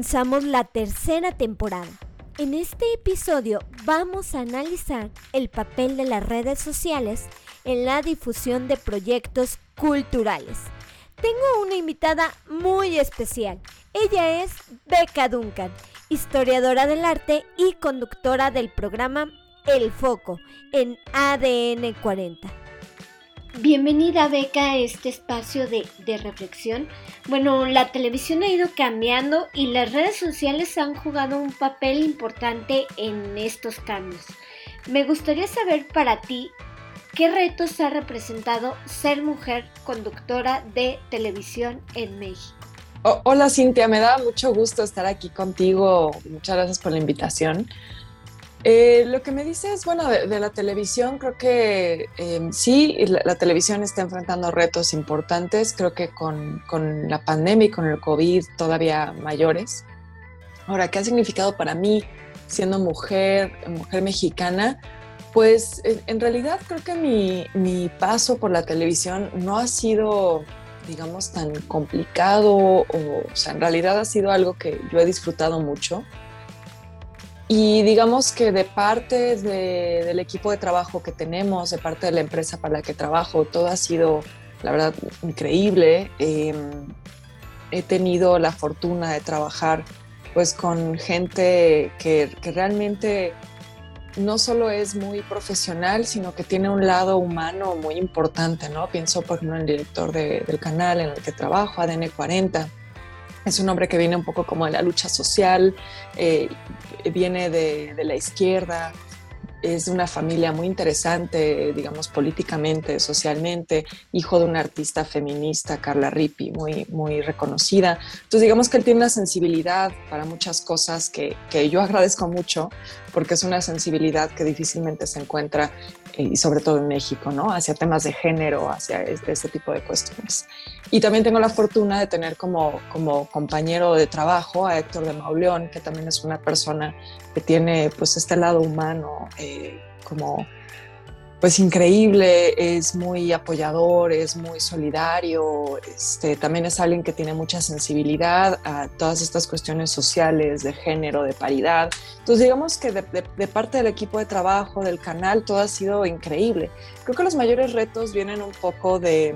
comenzamos la tercera temporada. En este episodio vamos a analizar el papel de las redes sociales en la difusión de proyectos culturales. Tengo una invitada muy especial. Ella es Becca Duncan, historiadora del arte y conductora del programa El Foco en ADN 40. Bienvenida Beca a este espacio de, reflexión. Bueno, la televisión ha ido cambiando y las redes sociales han jugado un papel importante en estos cambios. Me gustaría saber para ti qué retos ha representado ser mujer conductora de televisión en México. hola Cintia, me da mucho gusto estar aquí contigo. Muchas gracias por la invitación. Eh, lo que me dice es, bueno, de, la televisión, creo que em, sí, la, televisión está enfrentando retos importantes, creo que con, con, la pandemia y con el COVID todavía mayores. Ahora, ¿qué ha significado para mí siendo mujer, mujer mexicana? Pues en, realidad creo que mi, mi, paso por la televisión no ha sido, digamos, tan complicado, o, o sea, en realidad ha sido algo que yo he disfrutado mucho. Y digamos que de parte del equipo de trabajo que tenemos, de parte de la empresa para la que trabajo, todo ha sido, la verdad, increíble. Em, he tenido la fortuna de trabajar pues con gente que, que, realmente no solo es muy profesional, sino que tiene un lado humano muy importante, ¿no? Pienso, por ejemplo, en el director del canal en el que trabajo, ADN 40 es un hombre que viene un poco como de la lucha social, eh, viene de, la izquierda, es de una familia muy interesante, digamos, políticamente, socialmente, hijo de una artista feminista, Carla Ripi, muy, muy reconocida. Entonces, digamos que él tiene una sensibilidad para muchas cosas que, que yo agradezco mucho, porque es una sensibilidad que difícilmente se encuentra, y sobre todo en México, ¿no? Hacia temas de género, hacia este, tipo de cuestiones. Y también tengo la fortuna de tener como, como compañero de trabajo a Héctor de Mauleón, que también es una persona que tiene pues este lado humano eh, como pues increíble, es muy apoyador, es muy solidario, este, también es alguien que tiene mucha sensibilidad a todas estas cuestiones sociales, de género, de paridad. Entonces digamos que de, parte del equipo de trabajo, del canal, todo ha sido increíble. Creo que los mayores retos vienen un poco de,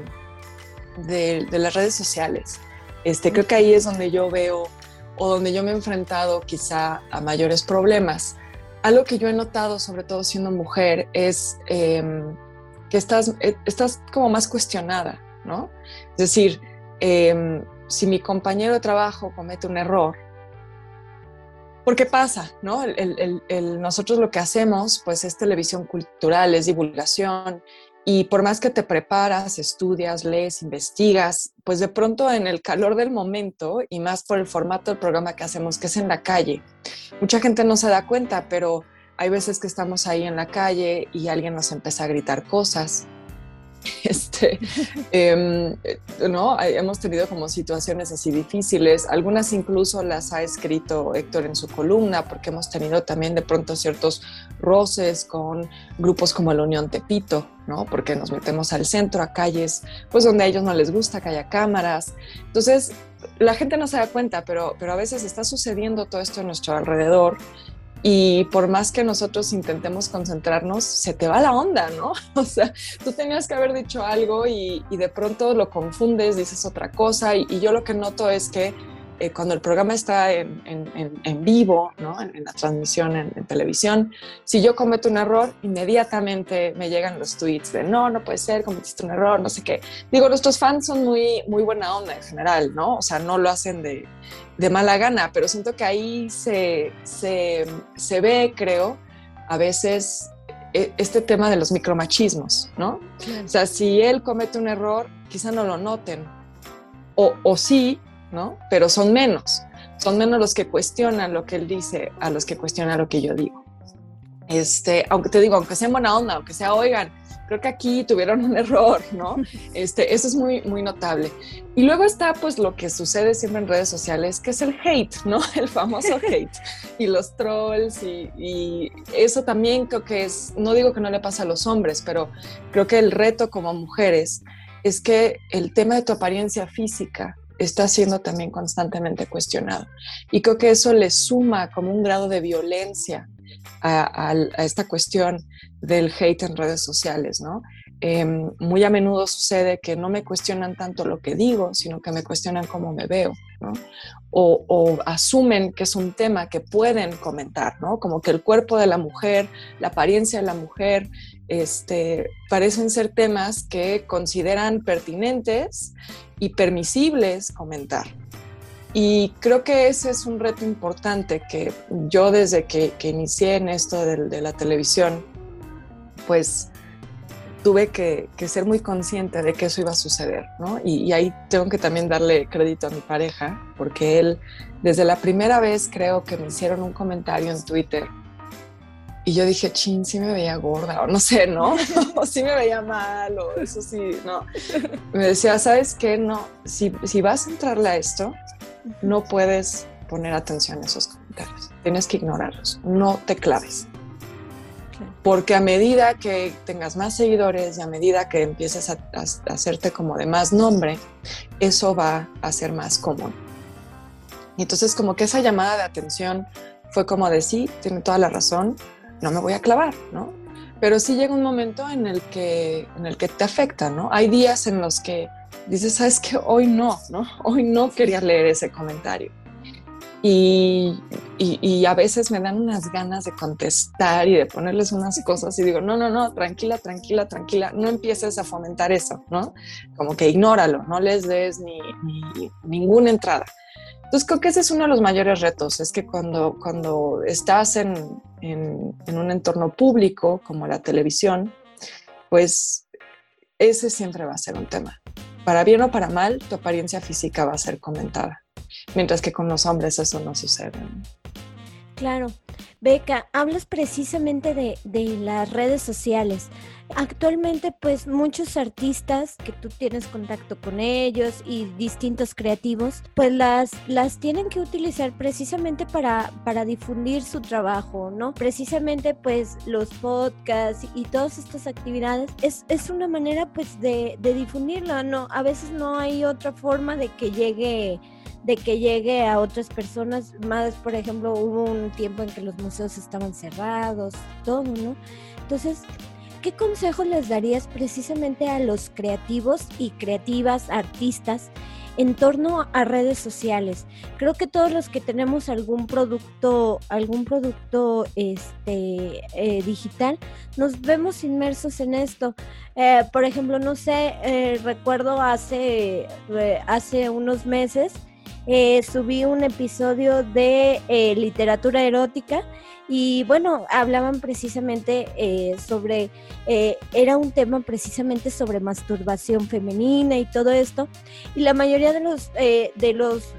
de, de las redes sociales. Este, creo que ahí es donde yo veo o donde yo me he enfrentado quizá a mayores problemas. Algo que yo he notado, sobre todo siendo mujer, es em, que estás, eh, estás como más cuestionada, ¿no? Es decir, em, si mi compañero de trabajo comete un error, ¿por qué pasa? ¿no? nosotros lo que hacemos pues es televisión cultural, es divulgación y por más que te preparas, estudias, lees, investigas, pues de pronto en el calor del momento y más por el formato del programa que hacemos, que es en la calle, mucha gente no se da cuenta, pero hay veces que estamos ahí en la calle y alguien nos empieza a gritar cosas Este, em, ¿no? Hemos tenido como situaciones así difíciles, algunas incluso las ha escrito Héctor en su columna, porque hemos tenido también de pronto ciertos roces con grupos como la Unión Tepito, ¿no? Porque nos metemos al centro, a calles, pues donde a ellos no les gusta que haya cámaras. Entonces, la gente no se da cuenta, pero, pero a veces está sucediendo todo esto a nuestro alrededor y por más que nosotros intentemos concentrarnos, se te va la onda, ¿no? O sea, tú tenías que haber dicho algo y, de pronto lo confundes, dices otra cosa y, yo lo que noto es que eh, cuando el programa está en, vivo, ¿no? en, la transmisión en, televisión, si yo cometo un error, inmediatamente me llegan los tweets de no, no puede ser, cometiste un error, no sé qué. Digo, nuestros fans son muy, muy buena onda en general, ¿no? O sea, no lo hacen de, de mala gana, pero siento que ahí se, se, se ve, creo, a veces e, este tema de los micromachismos, ¿no? O sea, si él comete un error, quizá no lo noten, o, o sí, ¿no? Pero son menos, son menos los que cuestionan lo que él dice a los que cuestionan lo que yo digo. Este, aunque te digo, aunque sea buena onda, aunque sea, oigan, creo que aquí tuvieron un error, ¿no? Este, eso es muy, muy notable. Y luego está pues lo que sucede siempre en redes sociales, que es el hate, ¿no? El famoso hate y los trolls y, y, eso también creo que es, no digo que no le pasa a los hombres, pero creo que el reto como mujeres es que el tema de tu apariencia física está siendo también constantemente cuestionado. Y creo que eso le suma como un grado de violencia a, esta cuestión del hate en redes sociales, ¿no? Em, muy a menudo sucede que no me cuestionan tanto lo que digo, sino que me cuestionan cómo me veo, ¿no? O, asumen que es un tema que pueden comentar, ¿no? Como que el cuerpo de la mujer, la apariencia de la mujer, este, parecen ser temas que consideran pertinentes y permisibles comentar. Y creo que ese es un reto importante que yo desde que, inicié en esto de, la televisión, pues tuve que, ser muy consciente de que eso iba a suceder, ¿no? Y, ahí tengo que también darle crédito a mi pareja, porque él, desde la primera vez creo que me hicieron un comentario en Twitter, y yo dije, chin, sí me veía gorda, o no sé, ¿no? o sí me veía mal, o eso sí, no. Me decía, ¿sabes qué? No, si, si vas a entrarle a esto, no puedes poner atención a esos comentarios, tienes que ignorarlos, no te claves. Porque a medida que tengas más seguidores y a medida que empieces a, hacerte como de más nombre, eso va a ser más común. Y entonces como que esa llamada de atención fue como de sí, tiene toda la razón, no me voy a clavar, ¿no? Pero sí llega un momento en el que, en el que te afecta, ¿no? Hay días en los que dices, sabes que hoy no, ¿no? Hoy no quería leer ese comentario. Y, y, a veces me dan unas ganas de contestar y de ponerles unas cosas y digo, no, no, no, tranquila, tranquila, tranquila, no empieces a fomentar eso, ¿no? Como que ignóralo, no les des ni ninguna entrada. Entonces creo que ese es uno de los mayores retos, es que cuando, cuando estás en, en, un entorno público como la televisión, pues ese siempre va a ser un tema para bien o para mal, tu apariencia física va a ser comentada, mientras que con los hombres eso no sucede. Claro. Beca, hablas precisamente de, de, las redes sociales. Actualmente, pues muchos artistas que tú tienes contacto con ellos y distintos creativos, pues las, las tienen que utilizar precisamente para, para difundir su trabajo, ¿no? Precisamente, pues los podcasts y todas estas actividades es, es una manera, pues, de, de difundirlo, ¿no? A veces no hay otra forma de que llegue de que llegue a otras personas, más por ejemplo hubo un tiempo en que los museos estaban cerrados, todo, ¿no? Entonces, ¿qué consejos les darías precisamente a los creativos y creativas, artistas, en torno a redes sociales? Creo que todos los que tenemos algún producto, algún producto este, eh, digital, nos vemos inmersos en esto. Eh, por ejemplo, no sé, eh, recuerdo hace, hace unos meses, subí un episodio de literatura erótica y bueno, hablaban precisamente eh, sobre, eh, era un tema precisamente sobre masturbación femenina y todo esto. Y la mayoría de los, eh, de los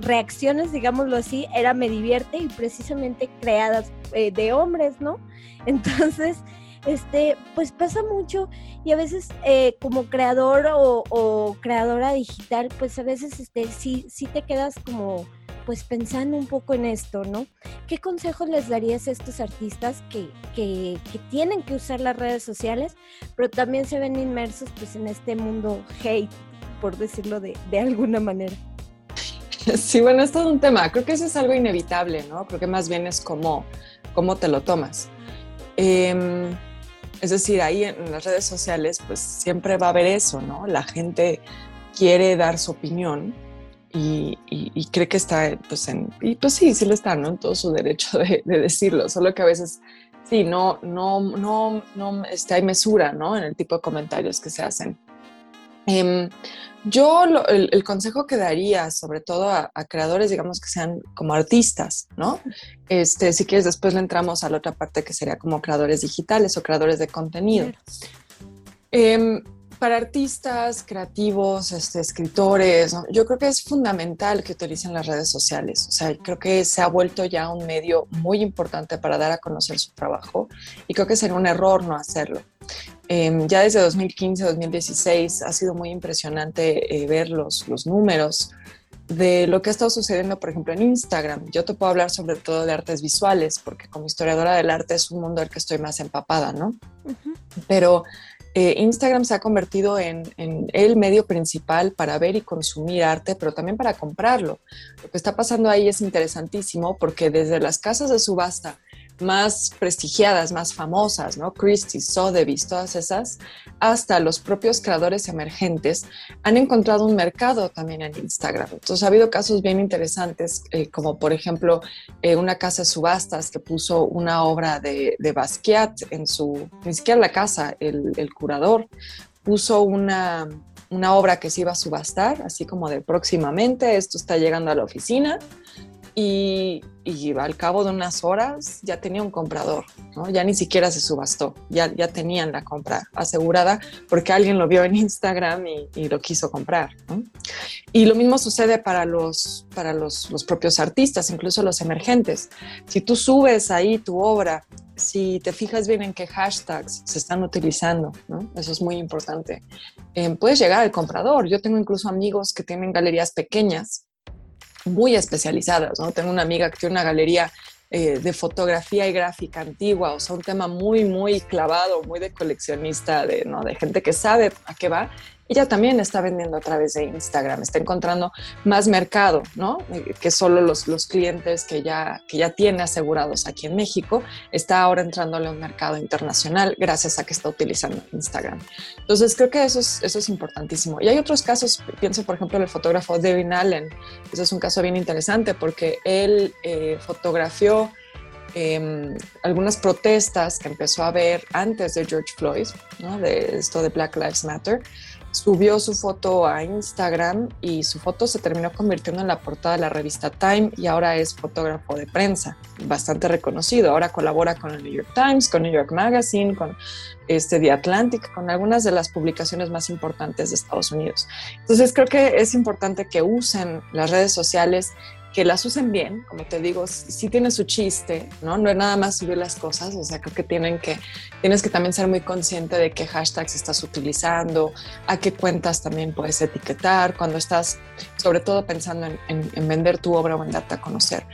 reacciones, digámoslo así, era me divierte y precisamente creadas de hombres, ¿no? Entonces, este, pues pasa mucho y a veces como creador o, creadora digital, pues a veces este, sí, sí te quedas como pues pensando un poco en esto, ¿no? ¿Qué consejos les darías a estos artistas que, que, tienen que usar las redes sociales, pero también se ven inmersos pues en este mundo hate, por decirlo de, de alguna manera? Sí, bueno, es todo un tema. Creo que eso es algo inevitable, ¿no? Creo que más bien es cómo, cómo te lo tomas. Em, es decir, ahí en las redes sociales, pues siempre va a haber eso, ¿no? La gente quiere dar su opinión y, cree que está, pues, y pues sí, sí lo está, ¿no? En todo su derecho de, decirlo, solo que a veces, sí, no, no, no, no, este, hay mesura, ¿no? En el tipo de comentarios que se hacen. Em, yo el, consejo que daría, sobre todo a, creadores, digamos que sean como artistas, ¿no? Este, si quieres, después le entramos a la otra parte que sería como creadores digitales o creadores de contenido. Em, para artistas, creativos, este, escritores, yo creo que es fundamental que utilicen las redes sociales. O sea, creo que se ha vuelto ya un medio muy importante para dar a conocer su trabajo y creo que sería un error no hacerlo. Em, ya desde 2015, 2016 ha sido muy impresionante eh, ver los, los números de lo que ha estado sucediendo, por ejemplo, en Instagram. Yo te puedo hablar sobre todo de artes visuales, porque como historiadora del arte es un mundo al que estoy más empapada, ¿no? Pero eh, Instagram se ha convertido en, el medio principal para ver y consumir arte, pero también para comprarlo. Lo que está pasando ahí es interesantísimo porque desde las casas de subasta más prestigiadas, más famosas, ¿no? Christie, Sotheby's, todas esas, hasta los propios creadores emergentes han encontrado un mercado también en Instagram. Entonces ha habido casos bien interesantes, eh, como por ejemplo eh, una casa de subastas que puso una obra de, de Basquiat en su, ni siquiera la casa, el, el curador puso una, una obra que se iba a subastar, así como de próximamente, esto está llegando a la oficina y, al cabo de unas horas ya tenía un comprador, ¿no? ya ni siquiera se subastó, ya, ya tenían la compra asegurada porque alguien lo vio en Instagram y, lo quiso comprar. Y lo mismo sucede para, los, para los, los, propios artistas, incluso los emergentes. Si tú subes ahí tu obra, si te fijas bien en qué hashtags se están utilizando, eso es muy importante, eh, puedes llegar al comprador. Yo tengo incluso amigos que tienen galerías pequeñas muy especializadas, ¿no? Tengo una amiga que tiene una galería eh, de fotografía y gráfica antigua, o sea, un tema muy, muy clavado, muy de coleccionista, de, ¿no? de gente que sabe a qué va. Ella también está vendiendo a través de Instagram, está encontrando más mercado, ¿no? Que solo los, los clientes que ya, que ya tiene asegurados aquí en México, está ahora entrándole a un mercado internacional gracias a que está utilizando Instagram. Entonces, creo que eso es, eso es importantísimo. Y hay otros casos, pienso por ejemplo en el fotógrafo Devin Allen, ese es un caso bien interesante porque él eh, fotografió Em, algunas protestas que empezó a haber antes de George Floyd, ¿no? de esto de Black Lives Matter, subió su foto a Instagram y su foto se terminó convirtiendo en la portada de la revista Time y ahora es fotógrafo de prensa, bastante reconocido. Ahora colabora con el New York Times, con New York Magazine, con este The Atlantic, con algunas de las publicaciones más importantes de Estados Unidos. Entonces creo que es importante que usen las redes sociales que las usen bien, como te digo, sí tiene su chiste, ¿no? No es nada más subir las cosas, o sea, creo que tienen que, tienes que también ser muy consciente de qué hashtags estás utilizando, a qué cuentas también puedes etiquetar, cuando estás sobre todo pensando en, vender tu obra o en darte a conocer.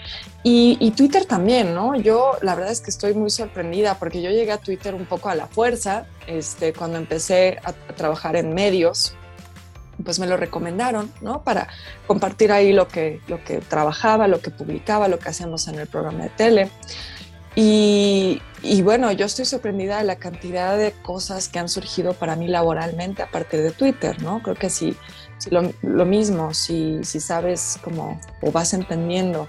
Y, Twitter también, ¿no? Yo la verdad es que estoy muy sorprendida porque yo llegué a Twitter un poco a la fuerza, este, cuando empecé a trabajar en medios, pues me lo recomendaron, ¿no? Para compartir ahí lo que, lo que trabajaba, lo que publicaba, lo que hacíamos en el programa de tele. Y, bueno, yo estoy sorprendida de la cantidad de cosas que han surgido para mí laboralmente a partir de Twitter, ¿no? Creo que si, lo, mismo, si, si sabes cómo o vas entendiendo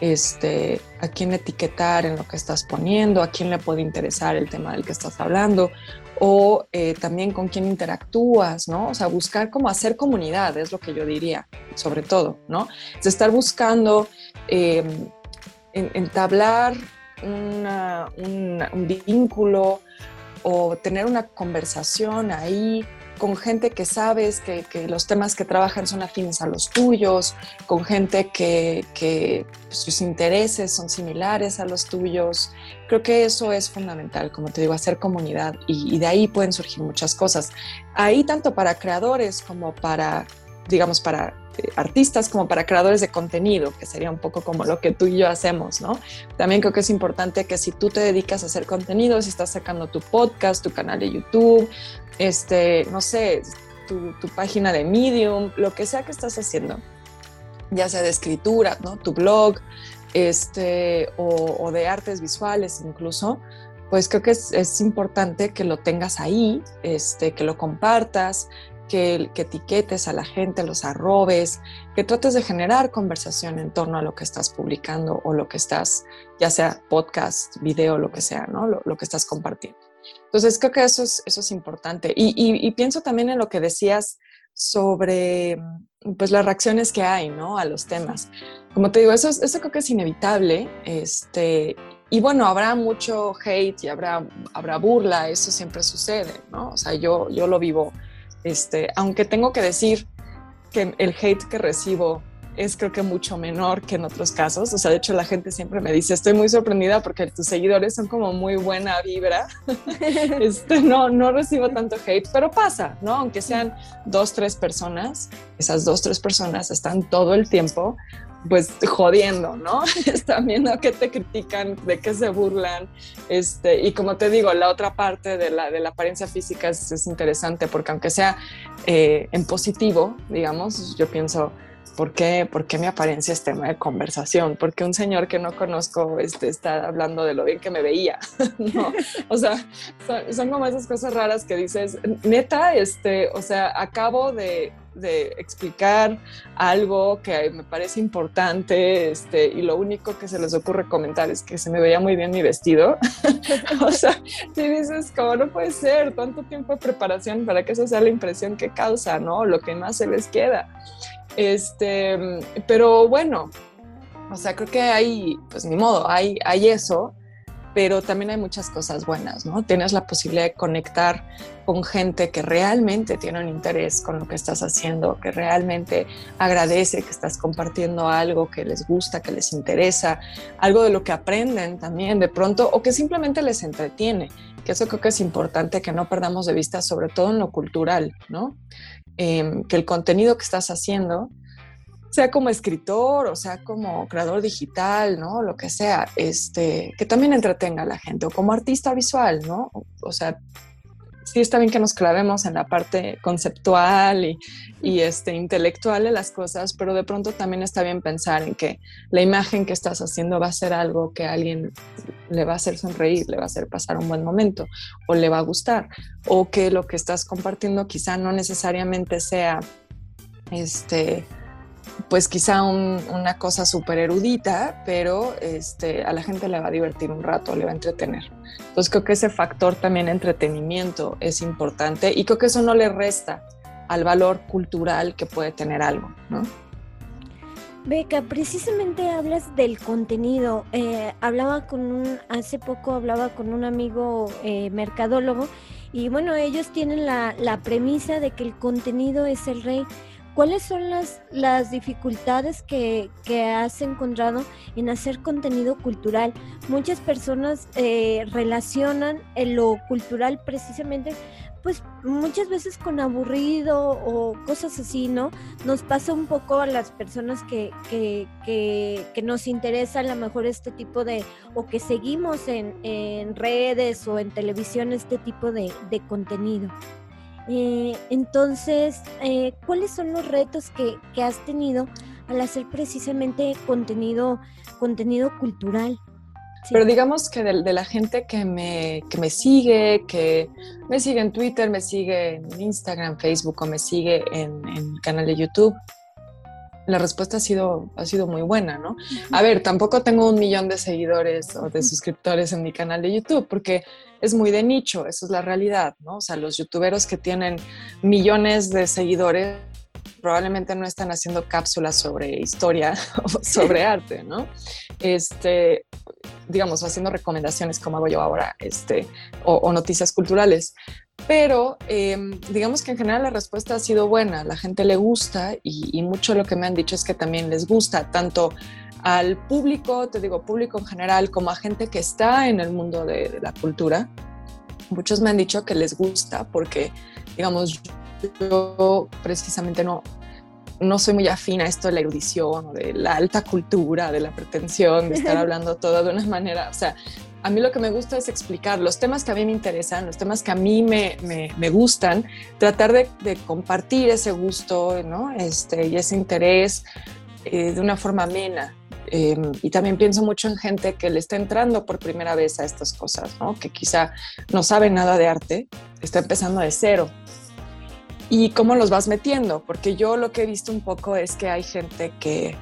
este, a quién etiquetar en lo que estás poniendo, a quién le puede interesar el tema del que estás hablando, o eh, también con quién interactúas, ¿no? O sea, buscar cómo hacer comunidad, es lo que yo diría, sobre todo, ¿no? Es estar buscando em, entablar un vínculo o tener una conversación ahí con gente que sabes que, los temas que trabajan son afines a los tuyos, con gente que, sus intereses son similares a los tuyos. Creo que eso es fundamental, como te digo, hacer comunidad y, de ahí pueden surgir muchas cosas. Ahí tanto para creadores como para, digamos, para artistas como para creadores de contenido, que sería un poco como lo que tú y yo hacemos, ¿no? También creo que es importante que si tú te dedicas a hacer contenido, si estás sacando tu podcast, tu canal de YouTube, este, no sé, tu, página de Medium, lo que sea que estás haciendo, ya sea de escritura, ¿no? Tu blog, este, o, de artes visuales incluso, pues creo que es, importante que lo tengas ahí, este, que lo compartas, que, que, etiquetes a la gente, los arrobes, que trates de generar conversación en torno a lo que estás publicando o lo que estás, ya sea podcast, video, lo que sea, ¿no? lo que estás compartiendo. Entonces, creo que eso es, eso es importante. Y, pienso también en lo que decías sobre pues, las reacciones que hay ¿no? a los temas. Como te digo, eso, eso creo que es inevitable. Este, y bueno, habrá mucho hate y habrá, habrá burla, eso siempre sucede, ¿no? O sea, yo, yo lo vivo. Este, aunque tengo que decir que el hate que recibo es creo que mucho menor que en otros casos. O sea, de hecho la gente siempre me dice, estoy muy sorprendida porque tus seguidores son como muy buena vibra. este, no, no recibo tanto hate, pero pasa, ¿no? Aunque sean dos, tres personas, esas dos, tres personas están todo el tiempo pues jodiendo, ¿no? Están viendo que te critican, de que se burlan. Este, y como te digo, la otra parte de la, de la apariencia física es, es interesante porque aunque sea eh, en positivo, digamos, yo pienso, ¿por qué, ¿por qué mi apariencia es tema de conversación? Porque un señor que no conozco este, está hablando de lo bien que me veía, ¿no? O sea, son, como esas cosas raras que dices, neta, este, o sea, acabo de explicar algo que me parece importante este, y lo único que se les ocurre comentar es que se me veía muy bien mi vestido. o sea, si dices, como no puede ser, tanto tiempo de preparación para que eso sea la impresión que causa, ¿no? Lo que más se les queda. Este, pero bueno, o sea, creo que hay, pues ni modo, hay, hay eso pero también hay muchas cosas buenas, ¿no? Tienes la posibilidad de conectar con gente que realmente tiene un interés con lo que estás haciendo, que realmente agradece que estás compartiendo algo que les gusta, que les interesa, algo de lo que aprenden también de pronto o que simplemente les entretiene, que eso creo que es importante que no perdamos de vista, sobre todo en lo cultural, ¿no? Em, que el contenido que estás haciendo sea como escritor o sea como creador digital, ¿no? Lo que sea, este, que también entretenga a la gente, o como artista visual, ¿no? O, sea, sí está bien que nos clavemos en la parte conceptual y, y, este, intelectual de las cosas, pero de pronto también está bien pensar en que la imagen que estás haciendo va a ser algo que a alguien le va a hacer sonreír, le va a hacer pasar un buen momento, o le va a gustar, o que lo que estás compartiendo quizá no necesariamente sea, este, pues quizá una cosa súper erudita, pero este, a la gente le va a divertir un rato, le va a entretener. Entonces creo que ese factor también entretenimiento es importante y creo que eso no le resta al valor cultural que puede tener algo, ¿no? Beca, precisamente hablas del contenido. Eh, hablaba con un, hace poco hablaba con un amigo eh, mercadólogo y bueno, ellos tienen la, la premisa de que el contenido es el rey. ¿Cuáles son las, las dificultades que, has encontrado en hacer contenido cultural? Muchas personas eh, relacionan lo cultural precisamente, pues muchas veces con aburrido o cosas así, ¿no? Nos pasa un poco a las personas que, que, que, nos interesa a lo mejor este tipo de, o que seguimos en, en redes o en televisión este tipo de, de contenido. Eh, entonces, eh, ¿cuáles son los retos que, has tenido al hacer precisamente contenido, contenido cultural? Pero digamos que de, la gente que me, que me sigue, que me sigue en Twitter, me sigue en Instagram, Facebook o me sigue en, en el canal de YouTube, la respuesta ha sido, ha sido muy buena, ¿no? A ver, tampoco tengo un millón de seguidores o de suscriptores en mi canal de YouTube porque es muy de nicho, eso es la realidad, ¿no? O sea, los youtuberos que tienen millones de seguidores probablemente no están haciendo cápsulas sobre historia o sobre arte, ¿no? Este, digamos, haciendo recomendaciones como hago yo ahora, este, o, noticias culturales. Pero em, digamos que en general la respuesta ha sido buena, la gente le gusta y, mucho lo que me han dicho es que también les gusta, tanto al público, te digo público en general, como a gente que está en el mundo de, la cultura. Muchos me han dicho que les gusta porque, digamos, yo precisamente no, no soy muy afín a esto de la erudición, de la alta cultura, de la pretensión, de estar hablando todo de una manera, o sea, a mí lo que me gusta es explicar los temas que a mí me interesan, los temas que a mí me, me, gustan, tratar de, de, compartir ese gusto ¿no? este, y ese interés eh, de una forma amena. Em, y también pienso mucho en gente que le está entrando por primera vez a estas cosas, ¿no? que quizá no sabe nada de arte, está empezando de cero. ¿Y cómo los vas metiendo? Porque yo lo que he visto un poco es que hay gente que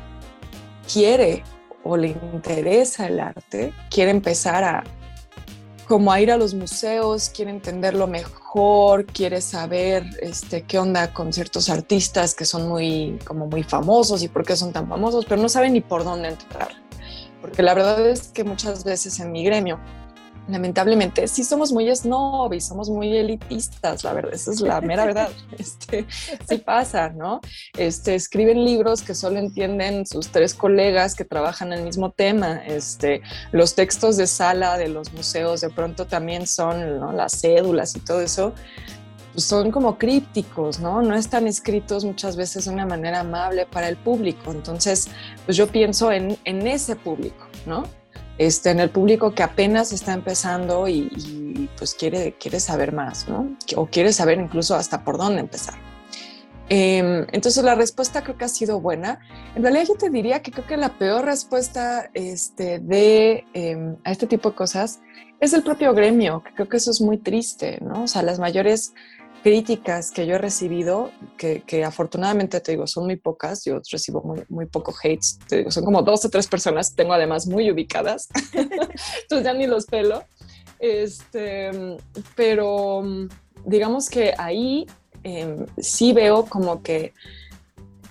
quiere o le interesa el arte, quiere empezar a como a ir a los museos, quiere entenderlo mejor, quiere saber este, qué onda con ciertos artistas que son muy, como muy famosos y por qué son tan famosos, pero no sabe ni por dónde entrar. Porque la verdad es que muchas veces en mi gremio lamentablemente sí somos muy snob y somos muy elitistas, la verdad, esa es la mera verdad. Este, sí pasa, ¿no? Este, escriben libros que solo entienden sus tres colegas que trabajan el mismo tema. Este, los textos de sala de los museos de pronto también son ¿no? las cédulas y todo eso. Pues son como crípticos, ¿no? No están escritos muchas veces de una manera amable para el público. Entonces, pues yo pienso en, en ese público, ¿no? Este, en el público que apenas está empezando y, pues quiere, quiere saber más, ¿no? O quiere saber incluso hasta por dónde empezar. Em, entonces la respuesta creo que ha sido buena. En realidad yo te diría que creo que la peor respuesta este, de, em, a este tipo de cosas es el propio gremio, que creo que eso es muy triste, ¿no? O sea, las mayores críticas que yo he recibido, que, afortunadamente te digo, son muy pocas, yo recibo muy, muy poco hates, te digo, son como dos o tres personas, tengo además muy ubicadas, entonces ya ni los pelo, este, pero digamos que ahí em, sí veo como que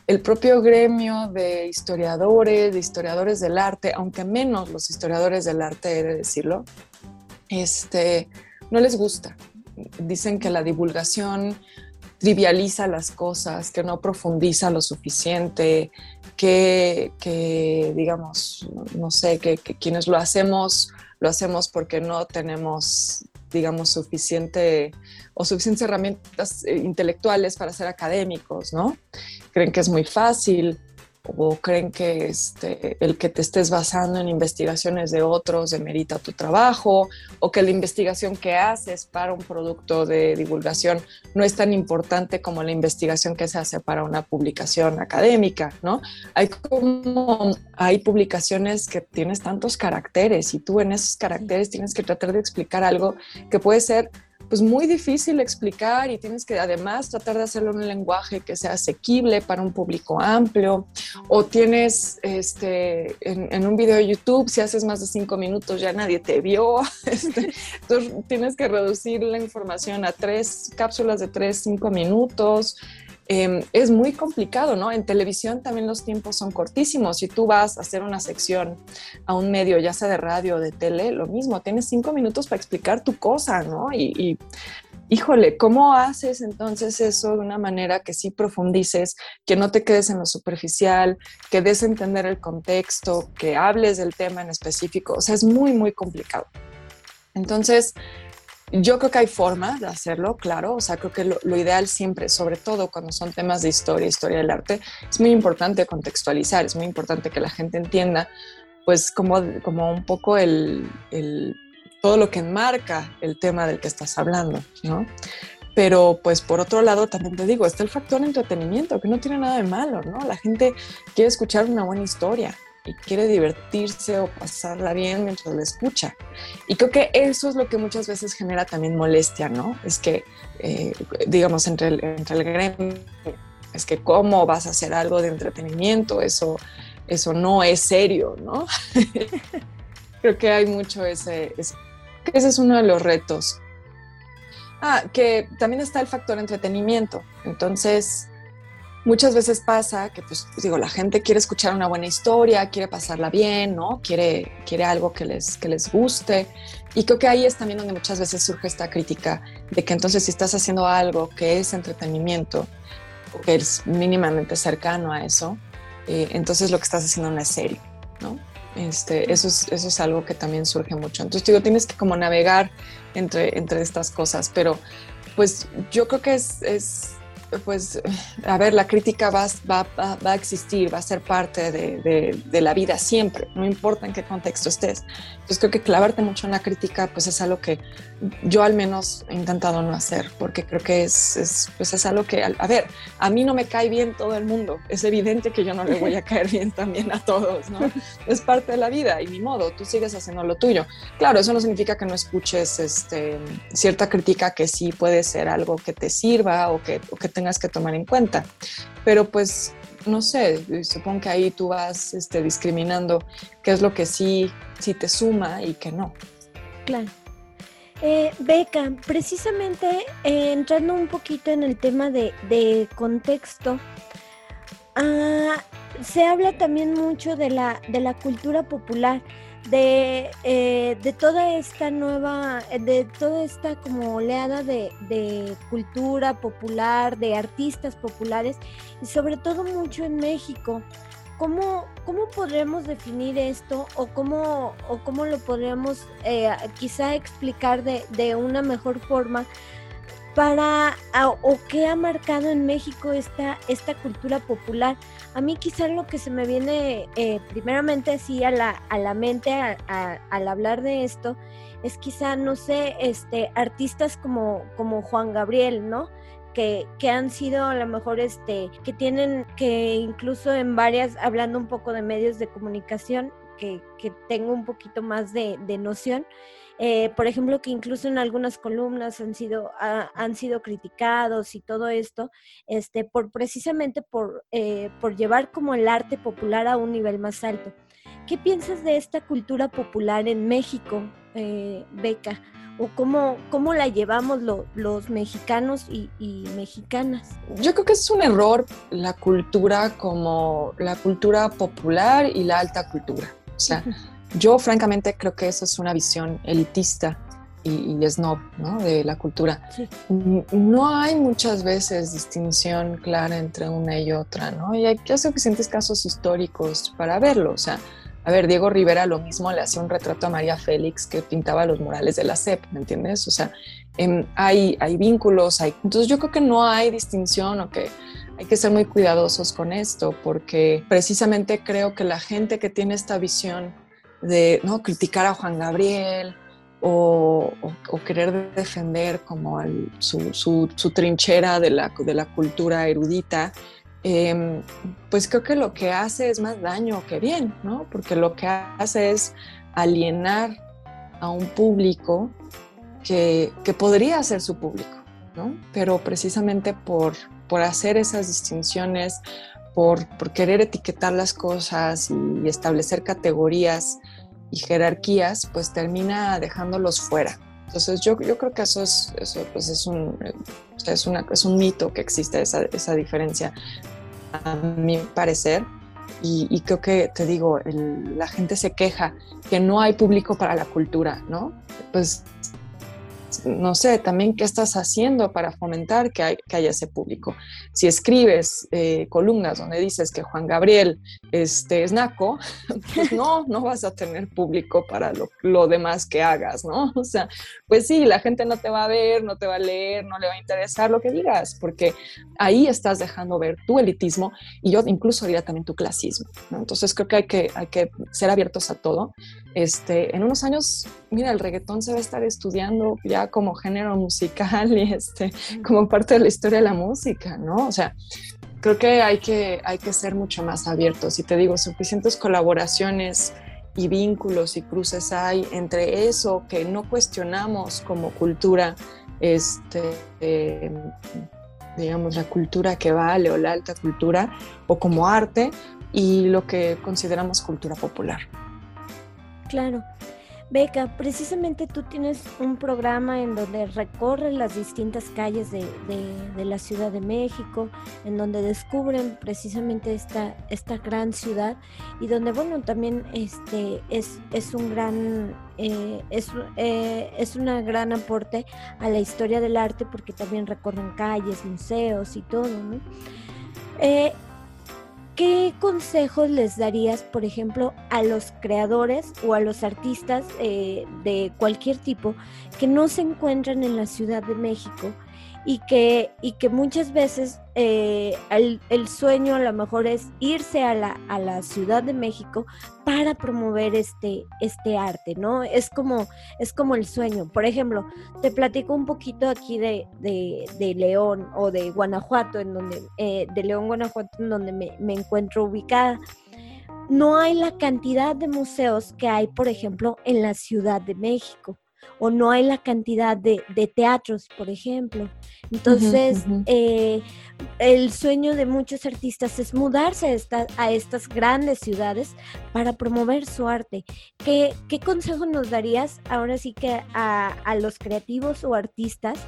el propio gremio de historiadores, de historiadores del arte, aunque menos los historiadores del arte, he de decirlo, este, no les gusta, dicen que la divulgación trivializa las cosas, que no profundiza lo suficiente, que, digamos, no sé, que, quienes lo hacemos, lo hacemos porque no tenemos, digamos, suficiente o suficientes herramientas eh, intelectuales para ser académicos, ¿no? Creen que es muy fácil o creen que este, el que te estés basando en investigaciones de otros demerita tu trabajo o que la investigación que haces para un producto de divulgación no es tan importante como la investigación que se hace para una publicación académica, ¿no? Hay como hay publicaciones que tienes tantos caracteres y tú en esos caracteres tienes que tratar de explicar algo que puede ser pues muy difícil explicar y tienes que además tratar de hacerlo en un lenguaje que sea asequible para un público amplio. O tienes este en, un video de YouTube si haces más de cinco minutos ya nadie te vio. Este, entonces tienes que reducir la información a tres cápsulas de tres cinco minutos Em, es muy complicado, ¿no? En televisión también los tiempos son cortísimos. Si tú vas a hacer una sección a un medio, ya sea de radio o de tele, lo mismo, tienes cinco minutos para explicar tu cosa, ¿no? Y, híjole, ¿cómo haces entonces eso de una manera que sí profundices, que no te quedes en lo superficial, que des entender el contexto, que hables del tema en específico? O sea, es muy, muy complicado. Entonces, yo creo que hay forma de hacerlo, claro. O sea, creo que lo, ideal siempre, sobre todo cuando son temas de historia, historia del arte, es muy importante contextualizar, es muy importante que la gente entienda, pues, como, como un poco el, el, todo lo que enmarca el tema del que estás hablando, ¿no? Pero, pues, por otro lado, también te digo, está el factor entretenimiento, que no tiene nada de malo, ¿no? La gente quiere escuchar una buena historia y quiere divertirse o pasarla bien mientras la escucha. Y creo que eso es lo que muchas veces genera también molestia, ¿no? Es que, eh, digamos, entre el, entre el gremio, es que cómo vas a hacer algo de entretenimiento, eso, eso no es serio, ¿no? creo que hay mucho ese, ese, ese es uno de los retos. Ah, que también está el factor entretenimiento. Entonces, muchas veces pasa que, pues, digo, la gente quiere escuchar una buena historia, quiere pasarla bien, ¿no? Quiere, quiere algo que les, que les guste. Y creo que ahí es también donde muchas veces surge esta crítica de que entonces si estás haciendo algo que es entretenimiento, que es mínimamente cercano a eso, eh, entonces lo que estás haciendo no es serio, ¿no? Este, eso, es, eso es algo que también surge mucho. Entonces, digo, tienes que como navegar entre, entre estas cosas, pero pues yo creo que es pues, a ver, la crítica va, a existir, va a ser parte de, la vida siempre, no importa en qué contexto estés. Entonces creo que clavarte mucho en la crítica, pues es algo que yo al menos he intentado no hacer, porque creo que es, es, pues es algo que, a ver, a mí no me cae bien todo el mundo, es evidente que yo no le voy a caer bien también a todos, ¿no? Es parte de la vida y mi modo, tú sigues haciendo lo tuyo. Claro, eso no significa que no escuches este, cierta crítica que sí puede ser algo que te sirva o que, o que tengas que tomar en cuenta. Pero pues, no sé, supongo que ahí tú vas este, discriminando qué es lo que sí, sí te suma y qué no. Claro. Eh, Beca, precisamente eh, entrando un poquito en el tema de, de contexto, ah, se habla también mucho de la, de la cultura popular, de, eh, de toda esta nueva, de toda esta como oleada de, de, cultura popular, de artistas populares, y sobre todo mucho en México. ¿Cómo, cómo podremos definir esto o cómo, o cómo lo podríamos eh, quizá explicar de, de una mejor forma? Para o qué ha marcado en México esta, esta cultura popular. A mí quizás lo que se me viene eh, primeramente así a la, a la mente al hablar de esto es quizá, no sé, este, artistas como, como Juan Gabriel, ¿no? Que, que, han sido a lo mejor este, que tienen que incluso en varias, hablando un poco de medios de comunicación, que, que tengo un poquito más de, de noción, eh, por ejemplo, que incluso en algunas columnas han sido, han sido criticados y todo esto, este, por precisamente por, eh, por llevar como el arte popular a un nivel más alto. ¿Qué piensas de esta cultura popular en México, eh, Beca? ¿O cómo, cómo la llevamos los mexicanos y, y, mexicanas? Yo creo que es un error la cultura como la cultura popular y la alta cultura. O sea, yo francamente creo que eso es una visión elitista y, y snob ¿no? de la cultura. No hay muchas veces distinción clara entre una y otra, ¿no? Y hay, hay suficientes casos históricos para verlo. O sea, a ver, Diego Rivera lo mismo le hacía un retrato a María Félix que pintaba los murales de la CEP, ¿me entiendes? O sea, em, hay, hay vínculos, hay... Entonces yo creo que no hay distinción o que hay que ser muy cuidadosos con esto porque precisamente creo que la gente que tiene esta visión de ¿no? criticar a Juan Gabriel o, querer defender como su, trinchera de la, de la cultura erudita, em, pues creo que lo que hace es más daño que bien, ¿no? Porque lo que hace es alienar a un público que, podría ser su público, ¿no? Pero precisamente por, por hacer esas distinciones, por, querer etiquetar las cosas y establecer categorías y jerarquías, pues termina dejándolos fuera. Entonces yo, yo creo que eso es, eso, pues es, un, es, una, es un mito que existe esa, esa diferencia, a mi parecer. Y, y, creo que, te digo, la gente se queja que no hay público para la cultura, ¿no? Pues no sé, también qué estás haciendo para fomentar que, haya ese público. Si escribes eh, columnas donde dices que Juan Gabriel este, es naco, pues no, no vas a tener público para lo, demás que hagas, ¿no? O sea, pues sí, la gente no te va a ver, no te va a leer, no le va a interesar lo que digas, porque ahí estás dejando ver tu elitismo y yo incluso diría también tu clasismo, Entonces creo que hay que, hay que ser abiertos a todo. Este, en unos años, mira, el reggaetón se va a estar estudiando ya como género musical y este, como parte de la historia de la música, ¿no? O sea, creo que hay que, hay que ser mucho más abiertos y te digo, suficientes colaboraciones y vínculos y cruces hay entre eso que no cuestionamos como cultura, este, digamos, la cultura que vale o la alta cultura o como arte y lo que consideramos cultura popular. Claro. Beca, precisamente tú tienes un programa en donde recorres las distintas calles de, la Ciudad de México, en donde descubren precisamente esta, esta gran ciudad y donde, bueno, también este, es, es un gran, eh, es, eh, es una gran aporte a la historia del arte porque también recorren calles, museos y todo, ¿no? Eh, ¿qué consejos les darías, por ejemplo, a los creadores o a los artistas eh, de cualquier tipo que no se encuentran en la Ciudad de México y que, y que muchas veces eh, el, sueño a lo mejor es irse a la, a la Ciudad de México para promover este, este arte, ¿no? Es como, es como el sueño. Por ejemplo, te platico un poquito aquí de, de, León o de Guanajuato, en donde, eh, de León, Guanajuato, en donde me encuentro ubicada no hay la cantidad de museos que hay, por ejemplo, en la Ciudad de México o no hay la cantidad de, teatros, por ejemplo. Entonces, eh, el sueño de muchos artistas es mudarse a, estas grandes ciudades para promover su arte. ¿Qué, consejo nos darías ahora sí que a, los creativos o artistas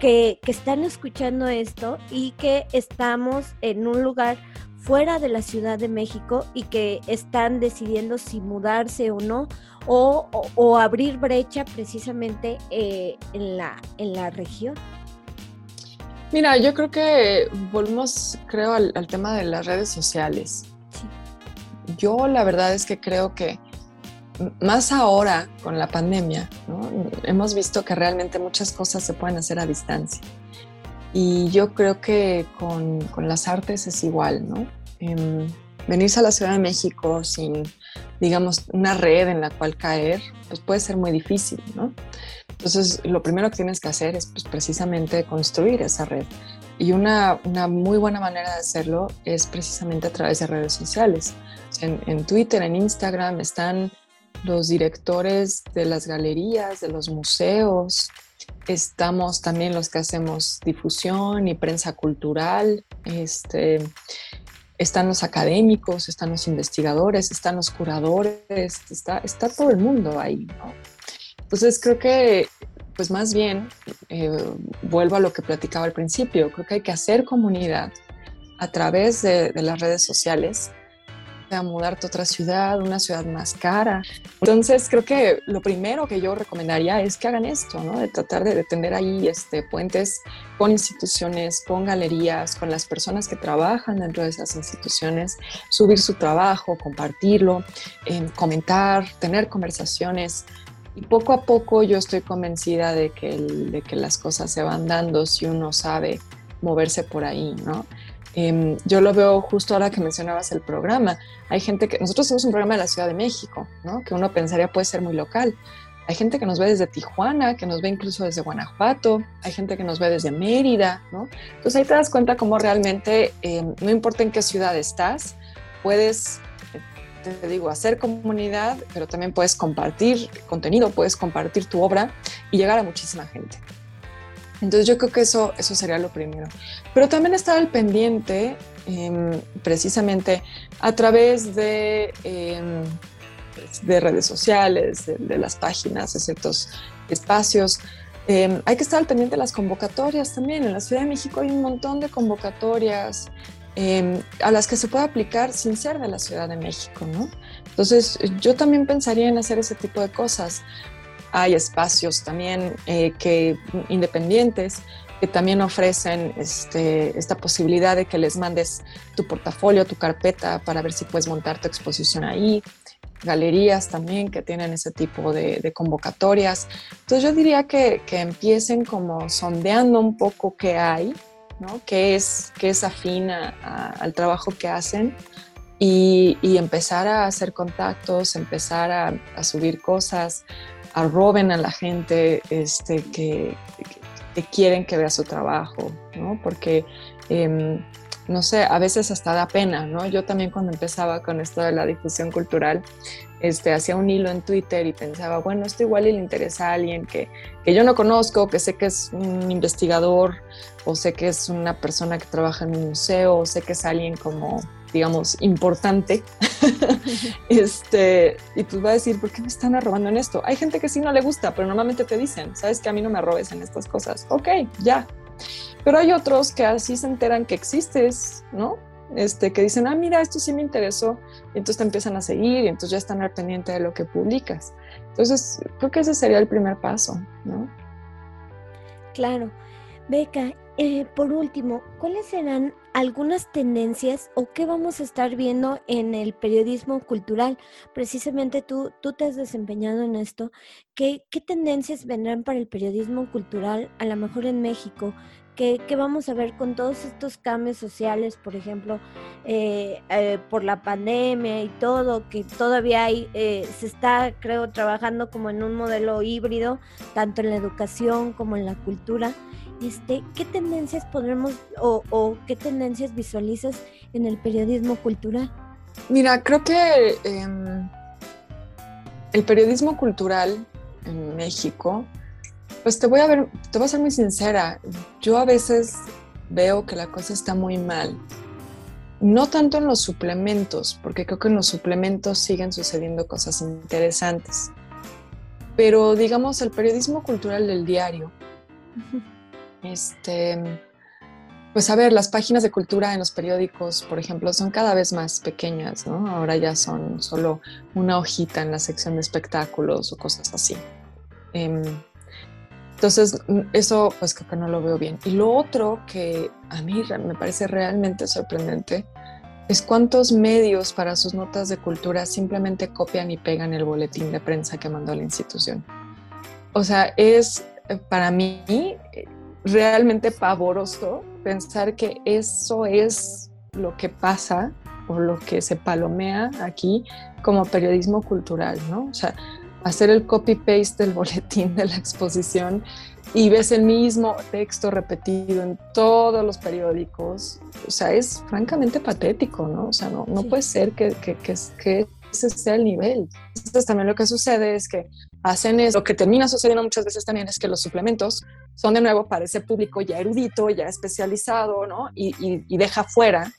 que, que están escuchando esto y que estamos en un lugar fuera de la Ciudad de México y que están decidiendo si mudarse o no, o, abrir brecha precisamente eh, en, la, en la región? Mira, yo creo que volvemos, creo, al, tema de las redes sociales. Yo la verdad es que creo que más ahora con la pandemia, hemos visto que realmente muchas cosas se pueden hacer a distancia. Y yo creo que con, con las artes es igual, ¿no? Em, venirse a la Ciudad de México sin, digamos, una red en la cual caer, pues puede ser muy difícil, ¿no? Entonces, lo primero que tienes que hacer es pues, precisamente construir esa red. Y una, una, muy buena manera de hacerlo es precisamente a través de redes sociales. En, en Twitter, en Instagram están los directores de las galerías, de los museos, estamos también los que hacemos difusión y prensa cultural, este, están los académicos, están los investigadores, están los curadores, está, está todo el mundo ahí, Entonces creo que, pues más bien, eh, vuelvo a lo que platicaba al principio, creo que hay que hacer comunidad a través de las redes sociales a mudarte a otra ciudad, una ciudad más cara. Entonces, creo que lo primero que yo recomendaría es que hagan esto, ¿no? De tratar de tener ahí este, puentes con instituciones, con galerías, con las personas que trabajan dentro de esas instituciones, subir su trabajo, compartirlo, eh, comentar, tener conversaciones. Y poco a poco yo estoy convencida de que, de que las cosas se van dando si uno sabe moverse por ahí, ¿no? Em, yo lo veo justo ahora que mencionabas el programa. Hay gente que, nosotros somos un programa de la Ciudad de México, ¿no? que uno pensaría puede ser muy local. Hay gente que nos ve desde Tijuana, que nos ve incluso desde Guanajuato, hay gente que nos ve desde Mérida, ¿no? Entonces ahí te das cuenta cómo realmente, em, no importa en qué ciudad estás, puedes, te digo, hacer comunidad, pero también puedes compartir contenido, puedes compartir tu obra y llegar a muchísima gente. Entonces yo creo que eso, eso sería lo primero. Pero también estar al pendiente, em, precisamente a través de, em, de redes sociales, de, las páginas, de ciertos espacios. Em, hay que estar al pendiente de las convocatorias también. En la Ciudad de México hay un montón de convocatorias a las que se puede aplicar sin ser de la Ciudad de México, ¿no? Entonces, yo también pensaría en hacer ese tipo de cosas hay espacios también eh, que, independientes que también ofrecen este, esta posibilidad de que les mandes tu portafolio, tu carpeta para ver si puedes montar tu exposición ahí. Galerías también que tienen ese tipo de, convocatorias. Entonces yo diría que, que, empiecen como sondeando un poco qué hay, ¿no? qué, es, qué es afín al trabajo que hacen y, y, empezar a hacer contactos, empezar a, a subir cosas, arroben a la gente este, que, que, quieren que vea su trabajo, ¿no? Porque, em, no sé, a veces hasta da pena, ¿no? Yo también cuando empezaba con esto de la difusión cultural, este, hacía un hilo en Twitter y pensaba, bueno, esto igual le interesa a alguien que, que yo no conozco, que sé que es un investigador, o sé que es una persona que trabaja en un museo, o sé que es alguien como digamos, importante, este, y pues va a decir, ¿por qué me están arrobando en esto? Hay gente que sí no le gusta, pero normalmente te dicen, sabes que a mí no me arrobes en estas cosas. Ok, ya. Pero hay otros que así se enteran que existes, ¿no? Este, que dicen, ah, mira, esto sí me interesó, y entonces te empiezan a seguir, y entonces ya están al pendiente de lo que publicas. Entonces, creo que ese sería el primer paso, ¿no? Claro. Beca, eh, por último, ¿cuáles serán algunas tendencias o qué vamos a estar viendo en el periodismo cultural? Precisamente tú, tú te has desempeñado en esto. ¿Qué, ¿Qué tendencias vendrán para el periodismo cultural, a lo mejor en México? ¿Qué, qué vamos a ver con todos estos cambios sociales, por ejemplo, eh, eh, por la pandemia y todo, que todavía hay, se está, creo, trabajando como en un modelo híbrido, tanto en la educación como en la cultura? Este, ¿qué tendencias podremos o, qué tendencias visualizas en el periodismo cultural? Mira, creo que em, el periodismo cultural en México, pues te voy a ver, te voy a ser muy sincera, yo a veces veo que la cosa está muy mal. No tanto en los suplementos, porque creo que en los suplementos siguen sucediendo cosas interesantes. Pero digamos, el periodismo cultural del diario, este, pues a ver, las páginas de cultura en los periódicos, por ejemplo, son cada vez más pequeñas, ¿no? Ahora ya son solo una hojita en la sección de espectáculos o cosas así. Em, entonces, eso pues creo que no lo veo bien. Y lo otro que a mí me parece realmente sorprendente es cuántos medios para sus notas de cultura simplemente copian y pegan el boletín de prensa que mandó la institución. O sea, es eh, para mí realmente pavoroso pensar que eso es lo que pasa o lo que se palomea aquí como periodismo cultural, ¿no? O sea, hacer el copy-paste del boletín de la exposición y ves el mismo texto repetido en todos los periódicos, o sea, es francamente patético, ¿no? O sea, no, no puede ser que, que, que, que ese sea el nivel. Entonces también lo que sucede es que hacen eso. Lo que termina sucediendo muchas veces también es que los suplementos son de nuevo para ese público ya erudito, ya especializado, ¿no? Y, y, deja fuera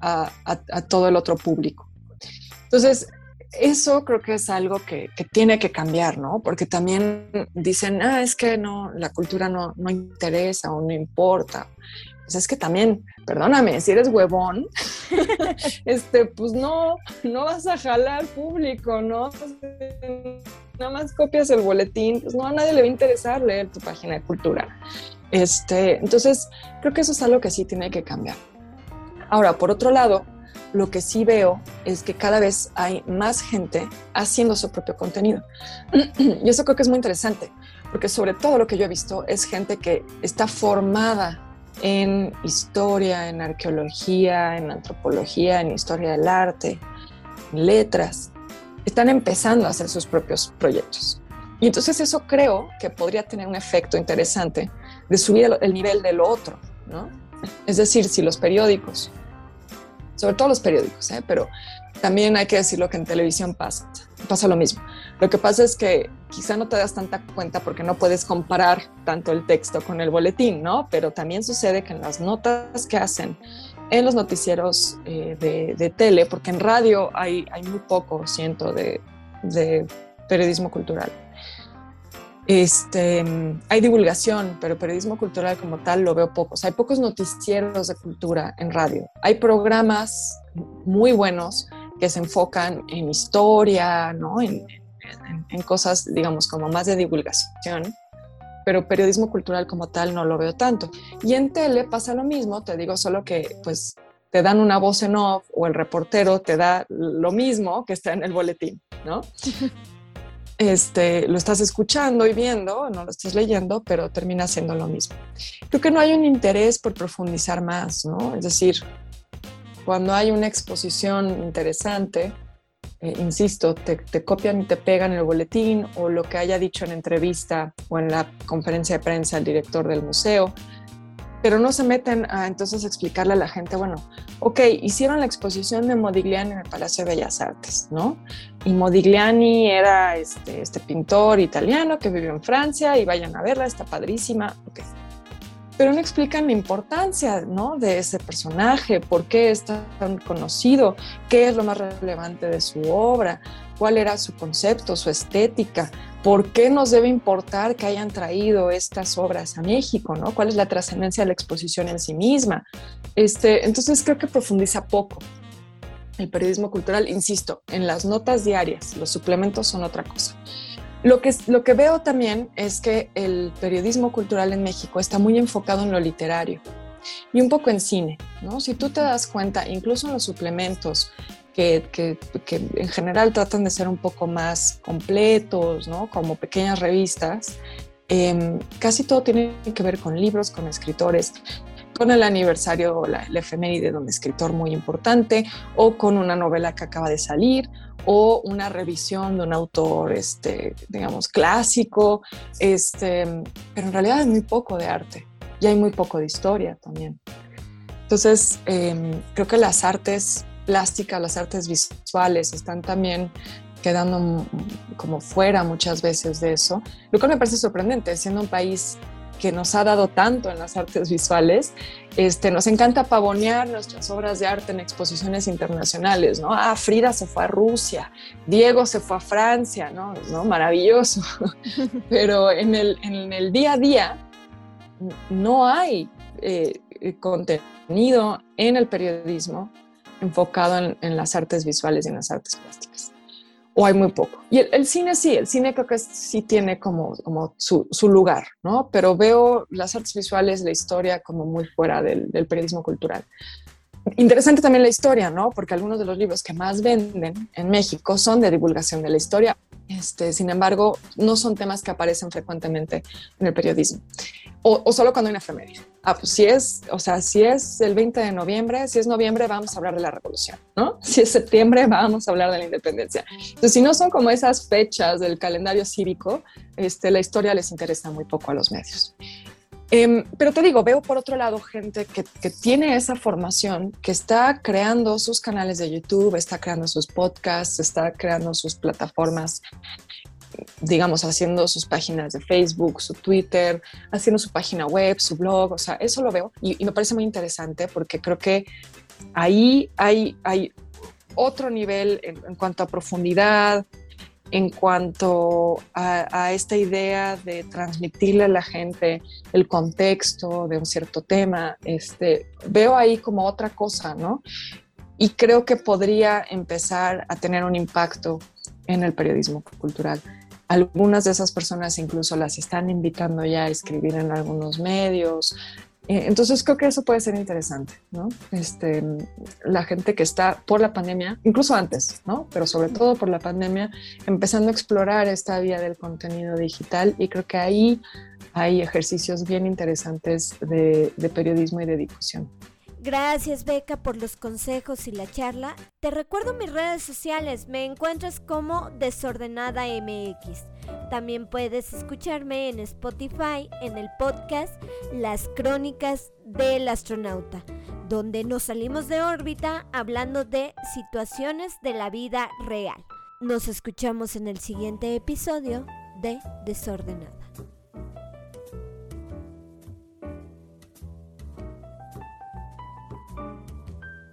a, a, todo el otro público. Entonces, eso creo que es algo que, que, tiene que cambiar, ¿no? Porque también dicen, ah, es que no, la cultura no, no interesa o no importa. Pues es que también, perdóname, si eres huevón, este, pues no, no vas a jalar público, ¿no? Nada más copias el boletín, pues no, a nadie le va a interesar leer tu página de cultura. Este, entonces, creo que eso es algo que sí tiene que cambiar. Ahora, por otro lado, lo que sí veo es que cada vez hay más gente haciendo su propio contenido. y eso creo que es muy interesante, porque sobre todo lo que yo he visto es gente que está formada en historia, en arqueología, en antropología, en historia del arte, en letras, están empezando a hacer sus propios proyectos. Y entonces eso creo que podría tener un efecto interesante de subir el nivel de lo otro, ¿no? Es decir, si los periódicos, sobre todo los periódicos, ¿eh? pero también hay que decir lo que en televisión pasa, pasa lo mismo. Lo que pasa es que quizá no te das tanta cuenta porque no puedes comparar tanto el texto con el boletín, ¿no? Pero también sucede que en las notas que hacen en los noticieros eh, de, tele, porque en radio hay, hay muy poco, siento, de, de periodismo cultural. Este, hay divulgación, pero periodismo cultural como tal lo veo pocos. Hay pocos noticieros de cultura en radio. Hay programas muy buenos que se enfocan en historia, ¿no? en, en, cosas, digamos, como más de divulgación, pero periodismo cultural como tal no lo veo tanto. Y en tele pasa lo mismo, te digo solo que pues te dan una voz en off o el reportero te da lo mismo que está en el boletín, ¿no? Este, lo estás escuchando y viendo, no lo estás leyendo, pero termina siendo lo mismo. Creo que no hay un interés por profundizar más, ¿no? Es decir, cuando hay una exposición interesante, eh, insisto, te, copian y te pegan el boletín o lo que haya dicho en entrevista o en la conferencia de prensa el director del museo, pero no se meten a entonces explicarle a la gente, bueno, ok, hicieron la exposición de Modigliani en el Palacio de Bellas Artes, ¿no? Y Modigliani era este, este pintor italiano que vivió en Francia y vayan a verla, está padrísima, ok pero no explican la importancia ¿no? de ese personaje, por qué es tan conocido, qué es lo más relevante de su obra, cuál era su concepto, su estética, por qué nos debe importar que hayan traído estas obras a México, ¿no? cuál es la trascendencia de la exposición en sí misma. Este, entonces creo que profundiza poco. El periodismo cultural, insisto, en las notas diarias, los suplementos son otra cosa. Lo que, lo que veo también es que el periodismo cultural en México está muy enfocado en lo literario y un poco en cine, ¿no? Si tú te das cuenta, incluso en los suplementos, que, que, que, en general tratan de ser un poco más completos, ¿no? Como pequeñas revistas, eh, casi todo tiene que ver con libros, con escritores, con el aniversario, la, la efeméride de un escritor muy importante, o con una novela que acaba de salir, o una revisión de un autor, este, digamos, clásico, este, pero en realidad hay muy poco de arte y hay muy poco de historia también. Entonces, em, creo que las artes plásticas, las artes visuales están también quedando como fuera muchas veces de eso, lo cual me parece sorprendente, siendo un país que nos ha dado tanto en las artes visuales. Este, nos encanta pavonear nuestras obras de arte en exposiciones internacionales, ¿no? Ah, Frida se fue a Rusia, Diego se fue a Francia, ¿no? Maravilloso. Pero en el, en el día a día no hay eh, contenido en el periodismo enfocado en, las artes visuales y en las artes plásticas. O hay muy poco. Y el, cine sí, el cine creo que sí tiene como, como su, lugar, ¿no? Pero veo las artes visuales, la historia como muy fuera del, del periodismo cultural. Interesante también la historia, ¿no? Porque algunos de los libros que más venden en México son de divulgación de la historia. Este, sin embargo, no son temas que aparecen frecuentemente en el periodismo. O, solo cuando hay una efeméride. Ah, pues si es, o sea, si es el 20 de noviembre, si es noviembre, vamos a hablar de la revolución, ¿no? Si es septiembre, vamos a hablar de la independencia. Entonces, si no son como esas fechas del calendario cívico, este, la historia les interesa muy poco a los medios. Em, pero te digo, veo por otro lado gente que, que, tiene esa formación, que está creando sus canales de YouTube, está creando sus podcasts, está creando sus plataformas, digamos, haciendo sus páginas de Facebook, su Twitter, haciendo su página web, su blog, o sea, eso lo veo y, me parece muy interesante porque creo que ahí hay, hay otro nivel en cuanto a profundidad, en cuanto a, esta idea de transmitirle a la gente el contexto de un cierto tema, este, veo ahí como otra cosa, ¿no? Y creo que podría empezar a tener un impacto en el periodismo cultural. Algunas de esas personas incluso las están invitando ya a escribir en algunos medios, eh, entonces creo que eso puede ser interesante, ¿no? Este, la gente que está por la pandemia, incluso antes, ¿no? Pero sobre todo por la pandemia, empezando a explorar esta vía del contenido digital y creo que ahí hay ejercicios bien interesantes de, de periodismo y de difusión. Gracias Beca por los consejos y la charla. Te recuerdo mis redes sociales, me encuentras como Desordenada MX. También puedes escucharme en Spotify en el podcast Las Crónicas del Astronauta, donde nos salimos de órbita hablando de situaciones de la vida real. Nos escuchamos en el siguiente episodio de Desordenada.